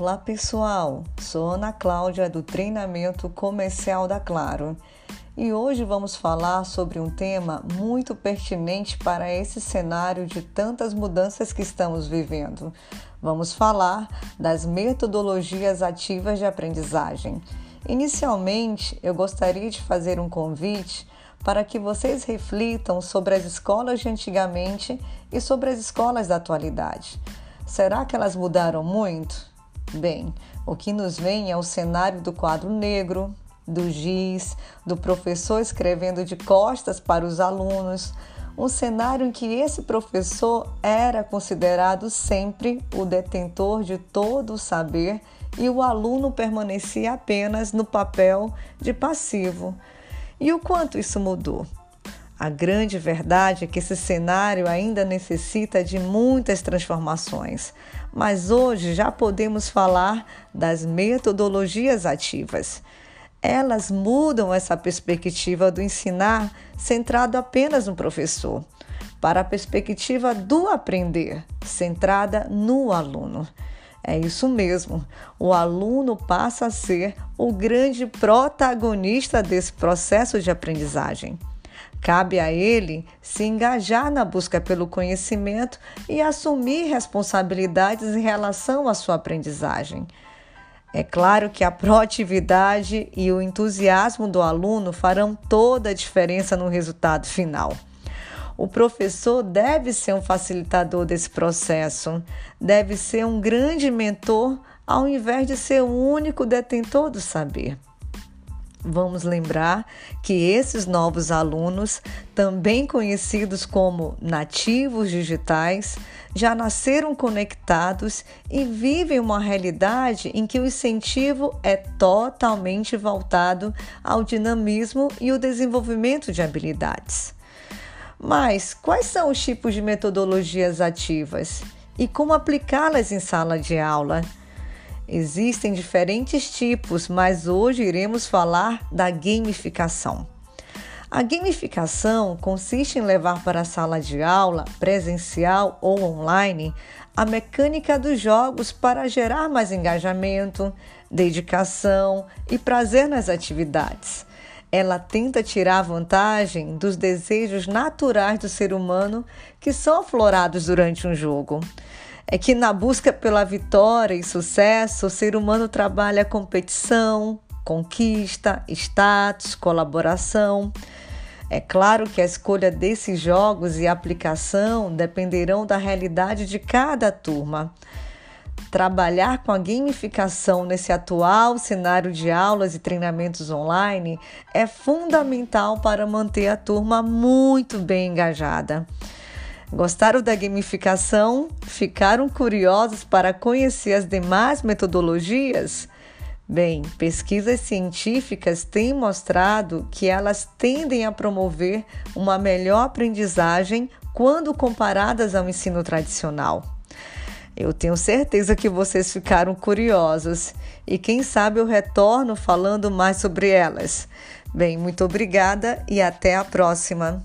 Olá pessoal, sou Ana Cláudia do treinamento comercial da Claro e hoje vamos falar sobre um tema muito pertinente para esse cenário de tantas mudanças que estamos vivendo. Vamos falar das metodologias ativas de aprendizagem. Inicialmente, eu gostaria de fazer um convite para que vocês reflitam sobre as escolas de antigamente e sobre as escolas da atualidade. Será que elas mudaram muito? Bem, o que nos vem é o cenário do quadro negro, do giz, do professor escrevendo de costas para os alunos, um cenário em que esse professor era considerado sempre o detentor de todo o saber e o aluno permanecia apenas no papel de passivo. E o quanto isso mudou? A grande verdade é que esse cenário ainda necessita de muitas transformações, mas hoje já podemos falar das metodologias ativas. Elas mudam essa perspectiva do ensinar centrado apenas no professor, para a perspectiva do aprender, centrada no aluno. É isso mesmo, o aluno passa a ser o grande protagonista desse processo de aprendizagem. Cabe a ele se engajar na busca pelo conhecimento e assumir responsabilidades em relação à sua aprendizagem. É claro que a proatividade e o entusiasmo do aluno farão toda a diferença no resultado final. O professor deve ser um facilitador desse processo, deve ser um grande mentor ao invés de ser o único detentor do saber. Vamos lembrar que esses novos alunos, também conhecidos como nativos digitais, já nasceram conectados e vivem uma realidade em que o incentivo é totalmente voltado ao dinamismo e o desenvolvimento de habilidades. Mas quais são os tipos de metodologias ativas e como aplicá-las em sala de aula? Existem diferentes tipos, mas hoje iremos falar da gamificação. A gamificação consiste em levar para a sala de aula, presencial ou online, a mecânica dos jogos para gerar mais engajamento, dedicação e prazer nas atividades. Ela tenta tirar vantagem dos desejos naturais do ser humano que são aflorados durante um jogo é que na busca pela vitória e sucesso, o ser humano trabalha competição, conquista, status, colaboração. É claro que a escolha desses jogos e aplicação dependerão da realidade de cada turma. Trabalhar com a gamificação nesse atual cenário de aulas e treinamentos online é fundamental para manter a turma muito bem engajada. Gostaram da gamificação? Ficaram curiosos para conhecer as demais metodologias? Bem, pesquisas científicas têm mostrado que elas tendem a promover uma melhor aprendizagem quando comparadas ao ensino tradicional. Eu tenho certeza que vocês ficaram curiosos e quem sabe eu retorno falando mais sobre elas. Bem, muito obrigada e até a próxima.